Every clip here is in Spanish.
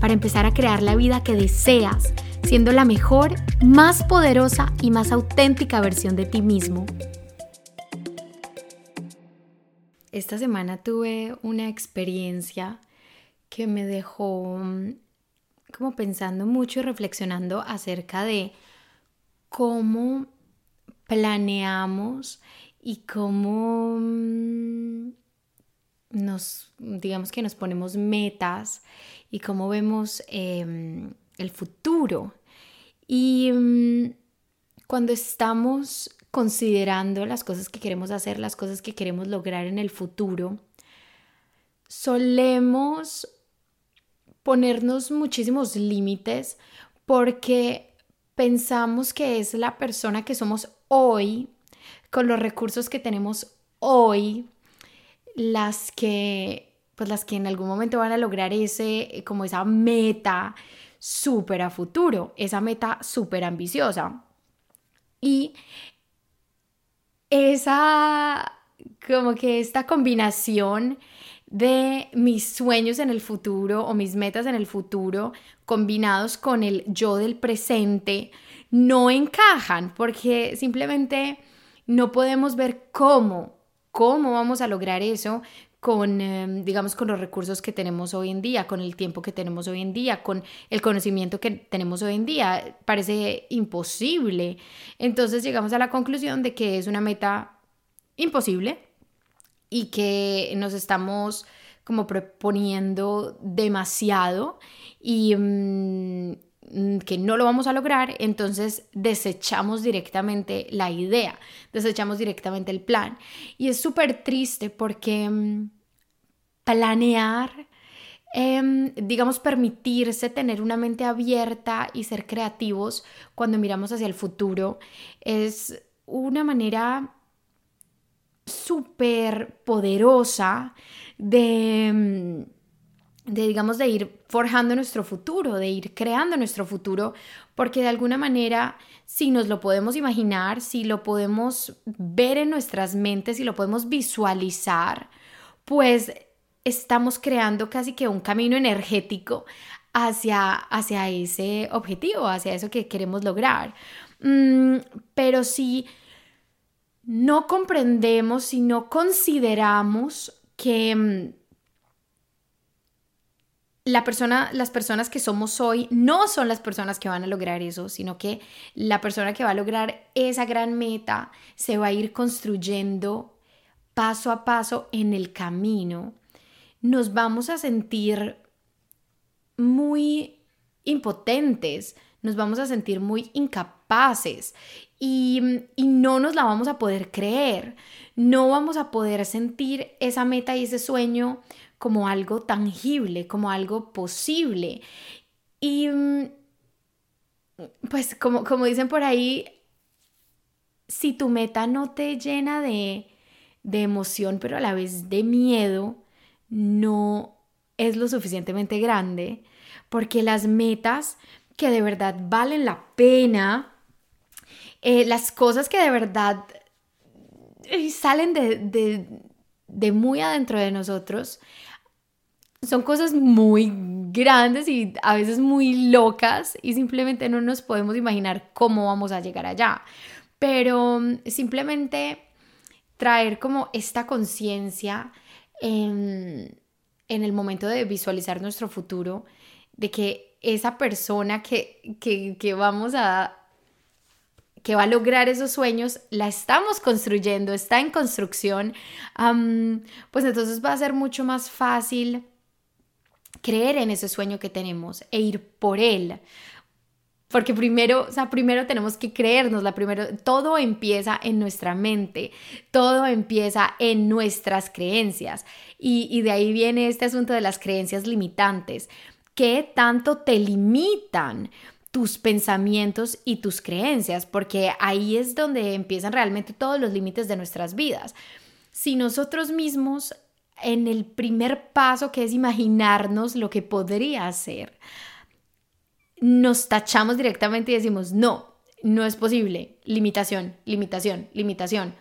para empezar a crear la vida que deseas, siendo la mejor, más poderosa y más auténtica versión de ti mismo. Esta semana tuve una experiencia que me dejó mm, como pensando mucho y reflexionando acerca de cómo planeamos y cómo mm, nos, digamos que nos ponemos metas y cómo vemos em, el futuro. Y mm, cuando estamos considerando las cosas que queremos hacer, las cosas que queremos lograr en el futuro, solemos ponernos muchísimos límites porque pensamos que es la persona que somos hoy, con los recursos que tenemos hoy, las que, pues las que en algún momento van a lograr ese, como esa meta súper a futuro, esa meta súper ambiciosa. Y esa, como que esta combinación de mis sueños en el futuro o mis metas en el futuro combinados con el yo del presente no encajan porque simplemente no podemos ver cómo, cómo vamos a lograr eso con, em, digamos, con los recursos que tenemos hoy en día, con el tiempo que tenemos hoy en día, con el conocimiento que tenemos hoy en día. Parece imposible. Entonces llegamos a la conclusión de que es una meta imposible y que nos estamos como proponiendo demasiado y, mm, que no lo vamos a lograr, entonces desechamos directamente la idea, desechamos directamente el plan. Y es súper triste porque mm, planear, em, digamos, permitirse tener una mente abierta y ser creativos cuando miramos hacia el futuro es una manera súper poderosa de mm, de digamos de ir forjando nuestro futuro, de ir creando nuestro futuro, porque de alguna manera si nos lo podemos imaginar, si lo podemos ver en nuestras mentes, si lo podemos visualizar, pues estamos creando casi que un camino energético hacia, hacia ese objetivo, hacia eso que queremos lograr. Mm, pero si no comprendemos, si no consideramos que mm, la persona, las personas que somos hoy no son las personas que van a lograr eso, sino que la persona que va a lograr esa gran meta se va a ir construyendo paso a paso en el camino. Nos vamos a sentir muy impotentes, nos vamos a sentir muy incapaces y, y, no nos la vamos a poder creer, no vamos a poder sentir esa meta y ese sueño como algo tangible, como algo posible. Y mm, pues como, como dicen por ahí, si tu meta no te llena de, de emoción, pero a la vez de miedo, no es lo suficientemente grande, porque las metas que de verdad valen la pena, eh, las cosas que de verdad eh, salen de, de, de muy adentro de nosotros, son cosas muy grandes y a veces muy locas y simplemente no nos podemos imaginar cómo vamos a llegar allá. Pero mm, simplemente traer como esta conciencia en, el momento de visualizar nuestro futuro, de que esa persona que, que, vamos a que va a lograr esos sueños, la estamos construyendo, está en construcción, pues entonces va a ser mucho más fácil creer en ese sueño que tenemos e ir por él. Porque primero, o sea, primero tenemos que creernos, la primero, todo empieza en nuestra mente, todo empieza en nuestras creencias. Y, y de ahí viene este asunto de las creencias limitantes. qué tanto te limitan tus pensamientos y tus creencias, porque ahí es donde empiezan realmente todos los límites de nuestras vidas. Si nosotros mismos en el primer paso que es imaginarnos lo que podría ser, nos tachamos directamente y decimos, no, no es posible, limitación, limitación, limitación.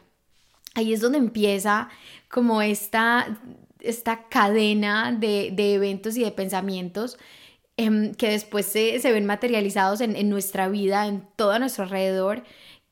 Ahí es donde empieza como esta, esta cadena de, eventos y de pensamientos em, que después se, ven materializados en, en nuestra vida, en todo nuestro alrededor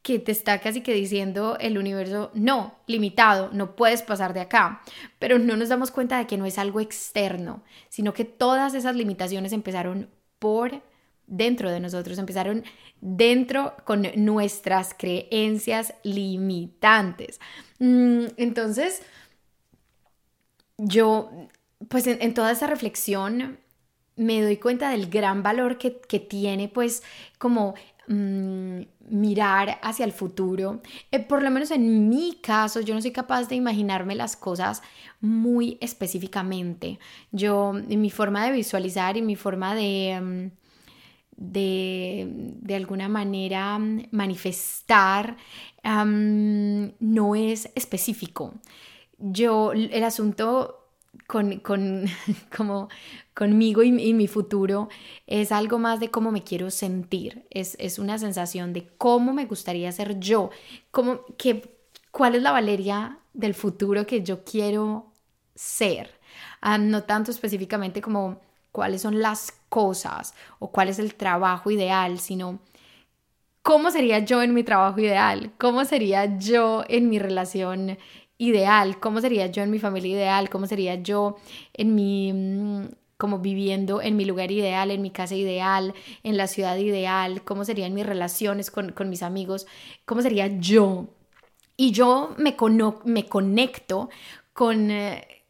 que te está casi que diciendo el universo, no, limitado, no puedes pasar de acá. Pero no nos damos cuenta de que no es algo externo, sino que todas esas limitaciones empezaron por dentro de nosotros, empezaron dentro con nuestras creencias limitantes. Mm, entonces, yo, pues en, toda esa reflexión me doy cuenta del gran valor que, que tiene, pues, como Mm, mirar hacia el futuro. Eh, por lo menos en mi caso, yo no soy capaz de imaginarme las cosas muy específicamente. Yo, en mi forma de visualizar y mi forma de, mm, de, de alguna manera mm, manifestar, no es específico. Yo, el asunto con, con como conmigo y, mi futuro es algo más de cómo me quiero sentir, es, es una sensación de cómo me gustaría ser yo, cómo, que, cuál es la Valeria del futuro que yo quiero ser, ah, no tanto específicamente como cuáles son las cosas o cuál es el trabajo ideal, sino cómo sería yo en mi trabajo ideal, cómo sería yo en mi relación ideal, cómo sería yo en mi familia ideal, cómo sería yo en mi mm, como viviendo en mi lugar ideal, en mi casa ideal, en la ciudad ideal, cómo serían mis relaciones con, mis amigos, cómo sería yo. Y yo me, me conecto con, eh,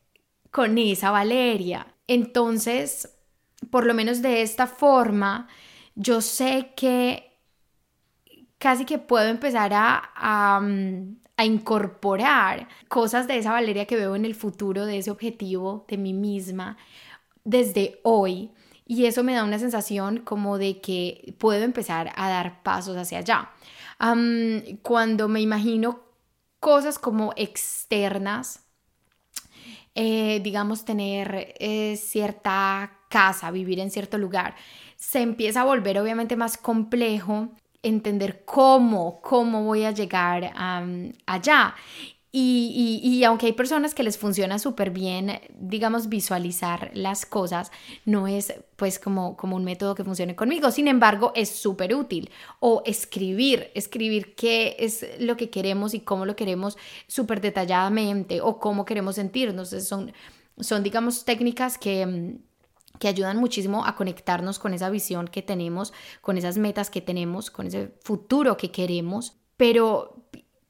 con esa Valeria. Entonces, por lo menos de esta forma, yo sé que casi que puedo empezar a, mm, a incorporar cosas de esa Valeria que veo en el futuro, de ese objetivo de mí misma, desde hoy. Y eso me da una sensación como de que puedo empezar a dar pasos hacia allá. cuando me imagino cosas como externas, eh, digamos, tener eh, cierta casa, vivir en cierto lugar, se empieza a volver obviamente más complejo entender cómo, cómo voy a llegar allá. Y, aunque hay personas que les funciona súper bien, digamos, visualizar las cosas, no es pues como, como un método que funcione conmigo. Sin embargo, es súper útil. O escribir, escribir qué es lo que queremos y cómo lo queremos súper detalladamente o cómo queremos sentirnos. Son, son, digamos, técnicas que que ayudan muchísimo a conectarnos con esa visión que tenemos, con esas metas que tenemos, con ese futuro que queremos. Pero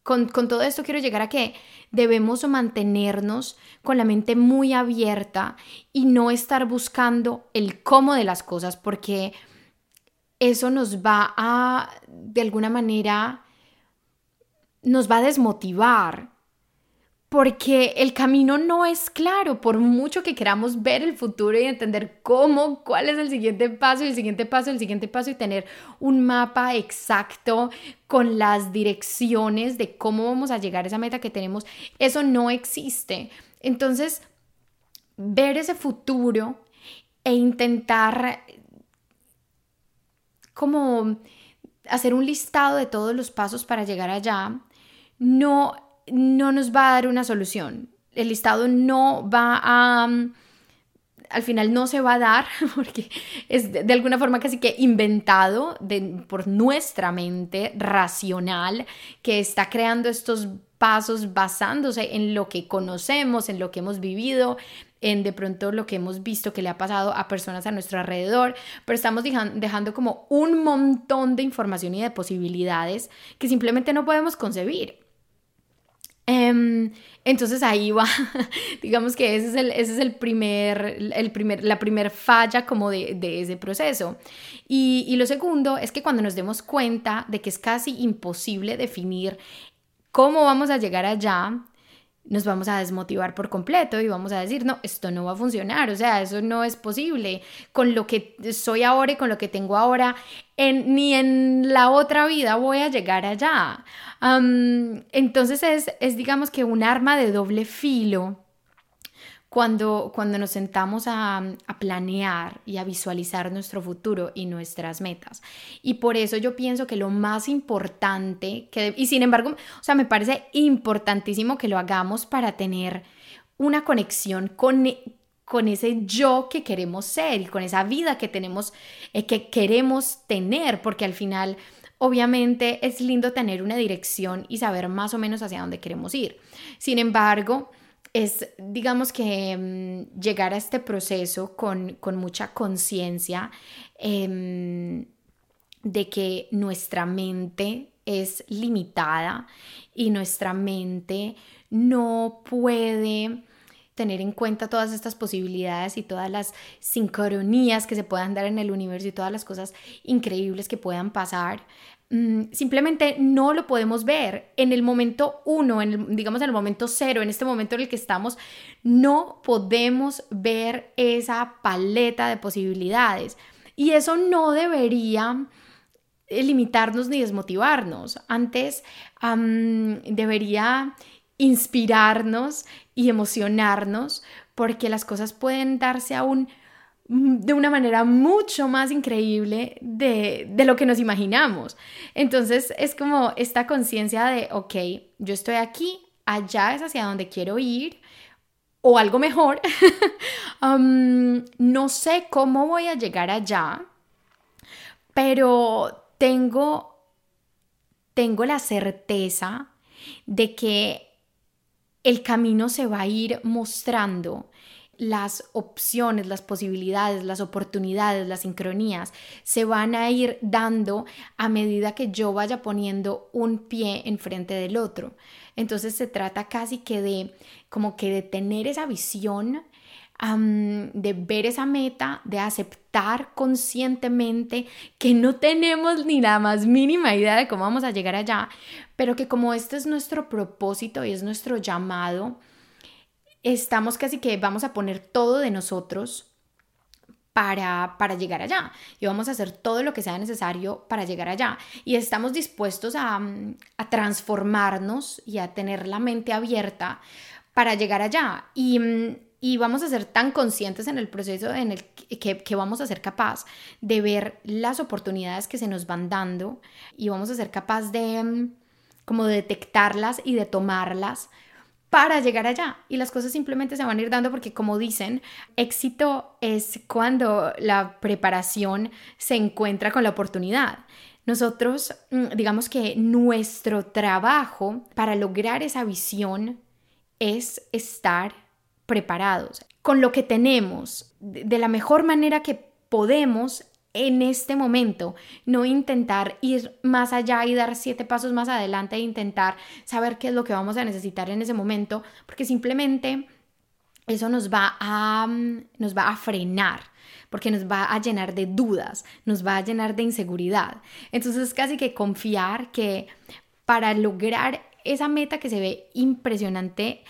con, todo esto quiero llegar a que debemos mantenernos con la mente muy abierta y no estar buscando el cómo de las cosas, porque eso nos va a, de alguna manera, nos va a desmotivar porque el camino no es claro, por mucho que queramos ver el futuro y entender cómo, cuál es el siguiente paso, el siguiente paso, el siguiente paso y tener un mapa exacto con las direcciones de cómo vamos a llegar a esa meta que tenemos, eso no existe. Entonces, ver ese futuro e intentar como hacer un listado de todos los pasos para llegar allá, no no nos va a dar una solución. El listado no va a... Mm, al final no se va a dar porque es de, alguna forma casi que inventado por nuestra mente racional que está creando estos pasos basándose en lo que conocemos, en lo que hemos vivido, en de pronto lo que hemos visto que le ha pasado a personas a nuestro alrededor, pero estamos dejando como un montón de información y de posibilidades que simplemente no podemos concebir. Em, entonces ahí va, digamos que ese es el, ese es el primer, el primer, la primer falla como de, de ese proceso. Y, lo segundo es que cuando nos demos cuenta de que es casi imposible definir cómo vamos a llegar allá, nos vamos a desmotivar por completo y vamos a decir, no, esto no va a funcionar, o sea, eso no es posible. Con lo que soy ahora y con lo que tengo ahora, ni en la otra vida voy a llegar allá. entonces es, es, digamos que un arma de doble filo cuando, cuando nos sentamos a, planear y a visualizar nuestro futuro y nuestras metas. Y por eso yo pienso que lo más importante, que, y sin embargo, o sea, me parece importantísimo que lo hagamos para tener una conexión con, con ese yo que queremos ser y con esa vida que tenemos, eh, que queremos tener, porque al final... Obviamente es lindo tener una dirección y saber más o menos hacia dónde queremos ir. Sin embargo, es, digamos que mm, llegar a este proceso con, mucha conciencia em, de que nuestra mente es limitada y nuestra mente no puede tener en cuenta todas estas posibilidades y todas las sincronías que se puedan dar en el universo y todas las cosas increíbles que puedan pasar. Mm, simplemente no lo podemos ver en el momento uno, en digamos en el momento cero, en este momento en el que estamos, no podemos ver esa paleta de posibilidades. Y eso no debería limitarnos ni desmotivarnos. Antes debería inspirarnos y emocionarnos porque las cosas pueden darse aún de una manera mucho más increíble de, lo que nos imaginamos. Entonces es como esta conciencia de, ok, yo estoy aquí, allá es hacia donde quiero ir, o algo mejor, um, no sé cómo voy a llegar allá, pero tengo, tengo la certeza de que el camino se va a ir mostrando las opciones, las posibilidades, las oportunidades, las sincronías se van a ir dando a medida que yo vaya poniendo un pie enfrente del otro. Entonces se trata casi que de como que de tener esa visión, de ver esa meta, de aceptar conscientemente que no tenemos ni la más mínima idea de cómo vamos a llegar allá, pero que como este es nuestro propósito y es nuestro llamado, estamos casi que vamos a poner todo de nosotros para, para, llegar allá. Y vamos a hacer todo lo que sea necesario para llegar allá. Y estamos dispuestos a, a transformarnos y a tener la mente abierta para llegar allá. Y, y, vamos a ser tan conscientes en el proceso en el que, vamos a ser capaz de ver las oportunidades que se nos van dando y vamos a ser capaz de como de detectarlas y de tomarlas para llegar allá. Y las cosas simplemente se van a ir dando porque, como dicen, éxito es cuando la preparación se encuentra con la oportunidad. Nosotros, mm, digamos que nuestro trabajo para lograr esa visión es estar preparados con lo que tenemos de la mejor manera que podemos en este momento, no intentar ir más allá y dar siete pasos más adelante e intentar saber qué es lo que vamos a necesitar en ese momento, porque simplemente eso nos va a, mm, nos va a frenar porque nos va a llenar de dudas, nos va a llenar de inseguridad. Entonces casi que confiar que para lograr esa meta que se ve impresionante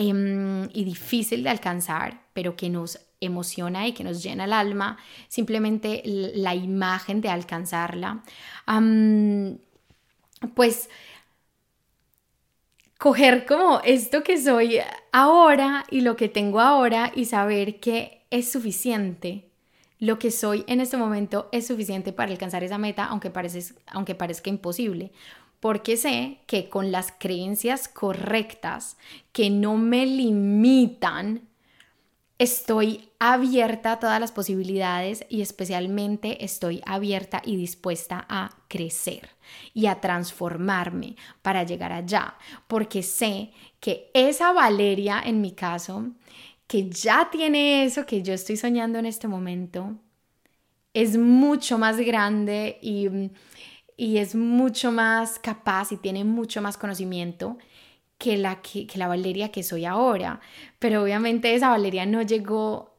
em, y difícil de alcanzar, pero que nos emociona y que nos llena el alma, simplemente la imagen de alcanzarla, pues coger como esto que soy ahora y lo que tengo ahora y saber que es suficiente. Lo que soy en este momento es suficiente para alcanzar esa meta, aunque, aunque parezca imposible porque sé que con las creencias correctas que no me limitan estoy abierta a todas las posibilidades y especialmente estoy abierta y dispuesta a crecer y a transformarme para llegar allá, porque sé que esa Valeria, en mi caso, que ya tiene eso que yo estoy soñando en este momento, es mucho más grande y, y es mucho más capaz y tiene mucho más conocimiento que la, que, la Valeria que soy ahora. Pero obviamente esa Valeria no llegó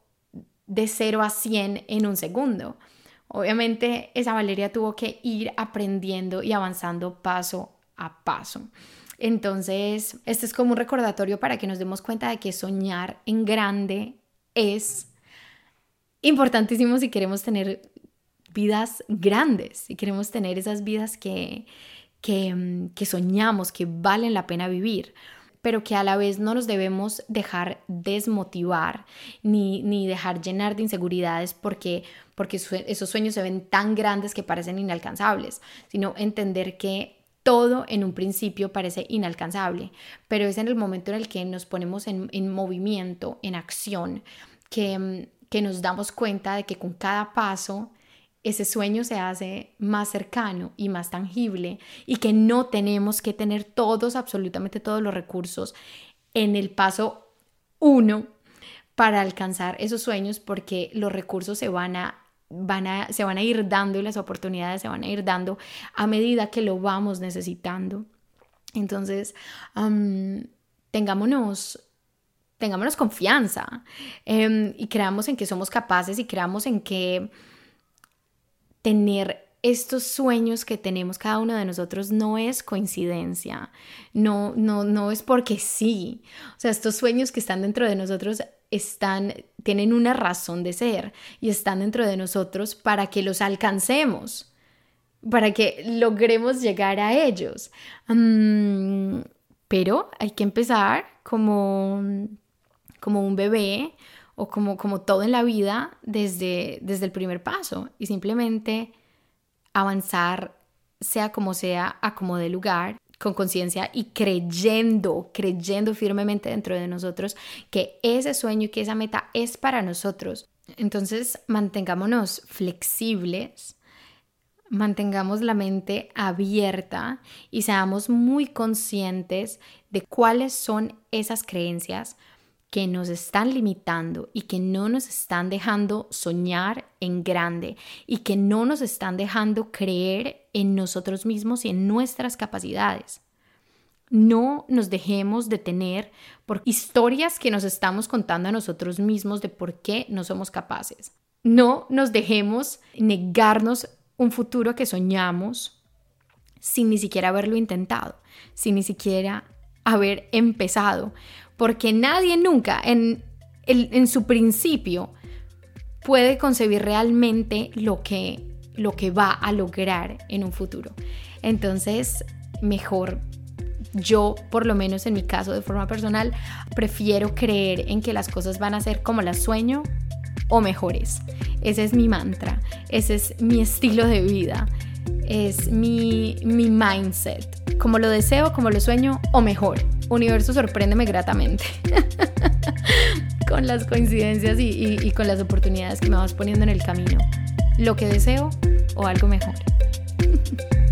de 0 a 100 en un segundo. Obviamente esa Valeria tuvo que ir aprendiendo y avanzando paso a paso. Entonces, este es como un recordatorio para que nos demos cuenta de que soñar en grande es importantísimo si queremos tener vidas grandes, si queremos tener esas vidas que, que, que soñamos, que valen la pena vivir pero que a la vez no nos debemos dejar desmotivar ni, ni dejar llenar de inseguridades porque, porque esos sueños se ven tan grandes que parecen inalcanzables, sino entender que todo en un principio parece inalcanzable, pero es en el momento en el que nos ponemos en, en movimiento, en acción, que, que nos damos cuenta de que con cada paso ese sueño se hace más cercano y más tangible y que no tenemos que tener todos, absolutamente todos los recursos en el paso uno para alcanzar esos sueños porque los recursos se van a, van a, se van a ir dando y las oportunidades se van a ir dando a medida que lo vamos necesitando. Entonces, tengámonos tengámonos confianza em, y creamos en que somos capaces y creamos en que tener estos sueños que tenemos cada uno de nosotros no es coincidencia, no, no, no es porque sí. O sea, estos sueños que están dentro de nosotros están, tienen una razón de ser y están dentro de nosotros para que los alcancemos, para que logremos llegar a ellos. Mm, pero hay que empezar como, como un bebé o como, como todo en la vida desde, desde el primer paso y simplemente avanzar sea como sea, a como de lugar, con conciencia y creyendo, creyendo firmemente dentro de nosotros que ese sueño y que esa meta es para nosotros. Entonces, mantengámonos flexibles, mantengamos la mente abierta y seamos muy conscientes de cuáles son esas creencias que nos están limitando y que no nos están dejando soñar en grande y que no nos están dejando creer en nosotros mismos y en nuestras capacidades. No nos dejemos detener por historias que nos estamos contando a nosotros mismos de por qué no somos capaces. No nos dejemos negarnos un futuro que soñamos sin ni siquiera haberlo intentado, sin ni siquiera haber empezado, porque nadie nunca en, en su principio puede concebir realmente lo que, lo que va a lograr en un futuro. Entonces, mejor yo, por lo menos en mi caso de forma personal, prefiero creer en que las cosas van a ser como las sueño o mejores. Ese es mi mantra, ese es mi estilo de vida, es mi, mi mindset. Como lo deseo, como lo sueño o mejor universo sorpréndeme gratamente con las coincidencias y, y con las oportunidades que me vas poniendo en el camino. Lo que deseo o algo mejor.